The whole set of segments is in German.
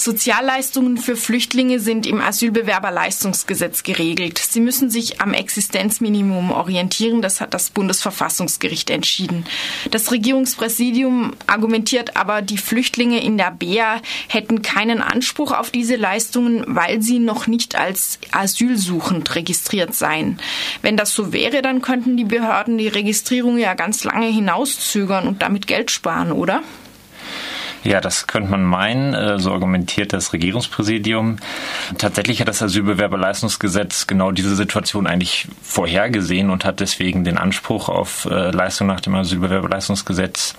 Sozialleistungen für Flüchtlinge sind im Asylbewerberleistungsgesetz geregelt. Sie müssen sich am Existenzminimum orientieren. Das hat das Bundesverfassungsgericht entschieden. Das Regierungspräsidium argumentiert aber, die Flüchtlinge in der BEA hätten keinen Anspruch auf diese Leistungen, weil sie noch nicht als asylsuchend registriert seien. Wenn das so wäre, dann könnten die Behörden die Registrierung ja ganz lange hinauszögern und damit Geld sparen, oder? Ja, das könnte man meinen, äh, so argumentiert das Regierungspräsidium. Tatsächlich hat das Asylbewerberleistungsgesetz genau diese Situation eigentlich vorhergesehen und hat deswegen den Anspruch auf äh, Leistung nach dem Asylbewerberleistungsgesetz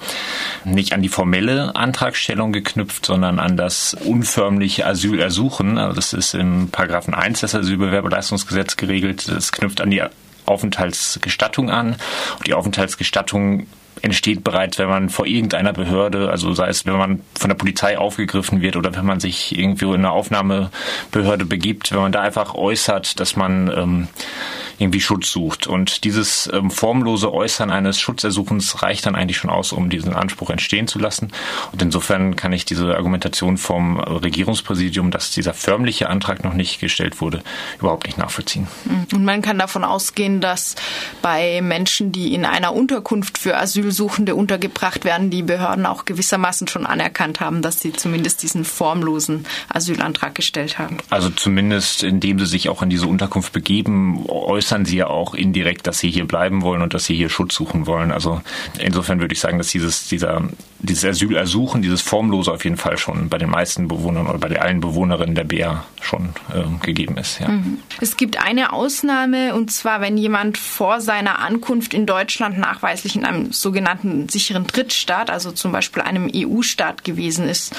nicht an die formelle Antragstellung geknüpft, sondern an das unförmliche Asylersuchen. Also das ist im Paragraphen 1 des Asylbewerberleistungsgesetzes geregelt. Das knüpft an die Aufenthaltsgestattung an. Und die Aufenthaltsgestattung entsteht bereits, wenn man vor irgendeiner Behörde, also sei es, wenn man von der Polizei aufgegriffen wird oder wenn man sich irgendwie in eine Aufnahmebehörde begibt, wenn man da einfach äußert, dass man ähm, irgendwie Schutz sucht. Und dieses ähm, formlose Äußern eines Schutzersuchens reicht dann eigentlich schon aus, um diesen Anspruch entstehen zu lassen. Und insofern kann ich diese Argumentation vom Regierungspräsidium, dass dieser förmliche Antrag noch nicht gestellt wurde, überhaupt nicht nachvollziehen. Mhm. Und man kann davon ausgehen, dass bei Menschen, die in einer Unterkunft für Asylsuchende untergebracht werden, die Behörden auch gewissermaßen schon anerkannt haben, dass sie zumindest diesen formlosen Asylantrag gestellt haben. Also zumindest indem sie sich auch in diese Unterkunft begeben, äußern äußern sie ja auch indirekt, dass sie hier bleiben wollen und dass sie hier Schutz suchen wollen. Also insofern würde ich sagen, dass dieses, dieser, dieses Asylersuchen, dieses Formlose auf jeden Fall schon bei den meisten Bewohnern oder bei allen Bewohnerinnen der BA schon äh, gegeben ist. Ja. Mhm. Es gibt eine Ausnahme und zwar, wenn jemand vor seiner Ankunft in Deutschland nachweislich in einem sogenannten sicheren Drittstaat, also zum Beispiel einem EU-Staat gewesen ist.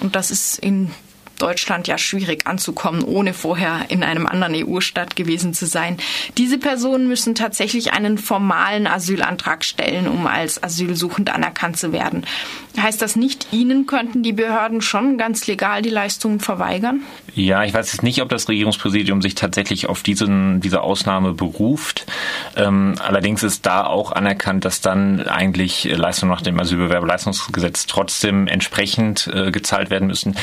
Und das ist in Deutschland ja schwierig anzukommen, ohne vorher in einem anderen EU-Staat gewesen zu sein. Diese Personen müssen tatsächlich einen formalen Asylantrag stellen, um als Asylsuchend anerkannt zu werden. Heißt das nicht, Ihnen könnten die Behörden schon ganz legal die Leistungen verweigern? Ja, ich weiß jetzt nicht, ob das Regierungspräsidium sich tatsächlich auf diesen, diese Ausnahme beruft. Ähm, allerdings ist da auch anerkannt, dass dann eigentlich Leistungen nach dem Asylbewerberleistungsgesetz trotzdem entsprechend äh, gezahlt werden müssen.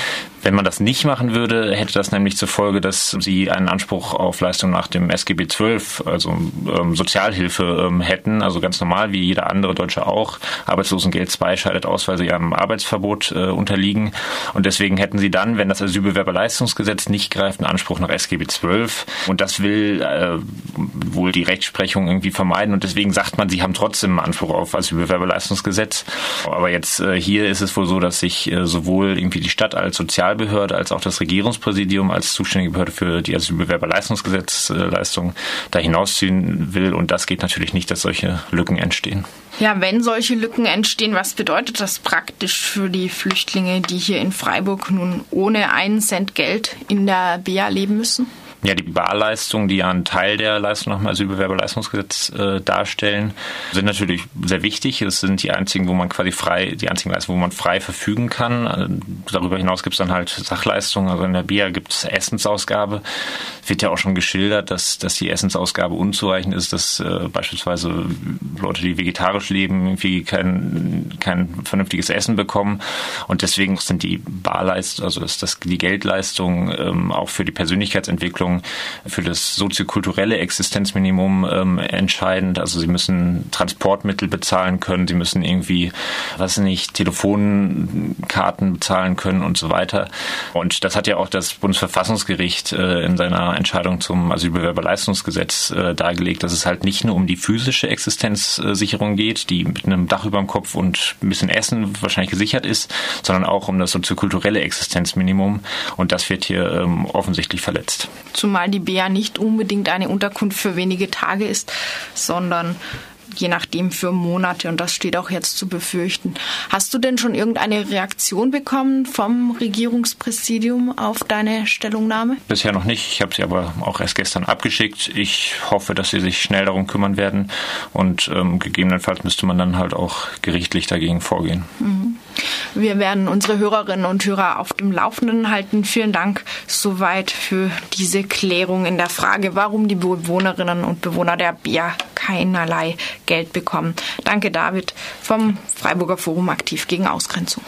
Wenn man das nicht machen würde, hätte das nämlich zur Folge, dass sie einen Anspruch auf Leistung nach dem SGB XII, also ähm, Sozialhilfe ähm, hätten, also ganz normal wie jeder andere Deutsche auch. Arbeitslosengeld II scheidet aus, weil sie einem Arbeitsverbot äh, unterliegen. Und deswegen hätten sie dann, wenn das Asylbewerberleistungsgesetz nicht greift, einen Anspruch nach SGB XII. Und das will äh, wohl die Rechtsprechung irgendwie vermeiden. Und deswegen sagt man, sie haben trotzdem einen Anspruch auf Asylbewerberleistungsgesetz. Aber jetzt äh, hier ist es wohl so, dass sich äh, sowohl irgendwie die Stadt als Sozialbehörde als auch das Regierungspräsidium als zuständige Behörde für die Asylbewerberleistungsgesetzleistung da hinausziehen will. Und das geht natürlich nicht, dass solche Lücken entstehen. Ja, wenn solche Lücken entstehen, was bedeutet das praktisch für die Flüchtlinge, die hier in Freiburg nun ohne einen Cent Geld in der BA leben müssen? Ja, die Barleistungen, die ja einen Teil der Leistung nach dem Asylbewerberleistungsgesetz äh, darstellen, sind natürlich sehr wichtig. Es sind die einzigen, wo man quasi frei, die einzigen Leistungen, wo man frei verfügen kann. Also darüber hinaus gibt es dann halt Sachleistungen. Also in der BIA gibt es Essensausgabe. Wird ja auch schon geschildert, dass, dass die Essensausgabe unzureichend ist, dass äh, beispielsweise Leute, die vegetarisch leben, irgendwie kein, kein vernünftiges Essen bekommen. Und deswegen sind die Barleistungen, also das, das, die Geldleistungen ähm, auch für die Persönlichkeitsentwicklung Verantwortung für das soziokulturelle Existenzminimum ähm, entscheidend. Also sie müssen Transportmittel bezahlen können, sie müssen irgendwie, was nicht, Telefonkarten bezahlen können und so weiter. Und das hat ja auch das Bundesverfassungsgericht äh, in seiner Entscheidung zum Asylbewerberleistungsgesetz äh, dargelegt, dass es halt nicht nur um die physische Existenzsicherung geht, die mit einem Dach über dem Kopf und ein bisschen Essen wahrscheinlich gesichert ist, sondern auch um das soziokulturelle Existenzminimum. Und das wird hier ähm, offensichtlich verletzt zumal die Bea nicht unbedingt eine Unterkunft für wenige Tage ist, sondern je nachdem für Monate und das steht auch jetzt zu befürchten. Hast du denn schon irgendeine Reaktion bekommen vom Regierungspräsidium auf deine Stellungnahme? Bisher noch nicht. Ich habe sie aber auch erst gestern abgeschickt. Ich hoffe, dass sie sich schnell darum kümmern werden und ähm, gegebenenfalls müsste man dann halt auch gerichtlich dagegen vorgehen. Mhm. Wir werden unsere Hörerinnen und Hörer auf dem Laufenden halten. Vielen Dank soweit für diese Klärung in der Frage, warum die Bewohnerinnen und Bewohner der Bär keinerlei Geld bekommen. Danke, David, vom Freiburger Forum aktiv gegen Ausgrenzung.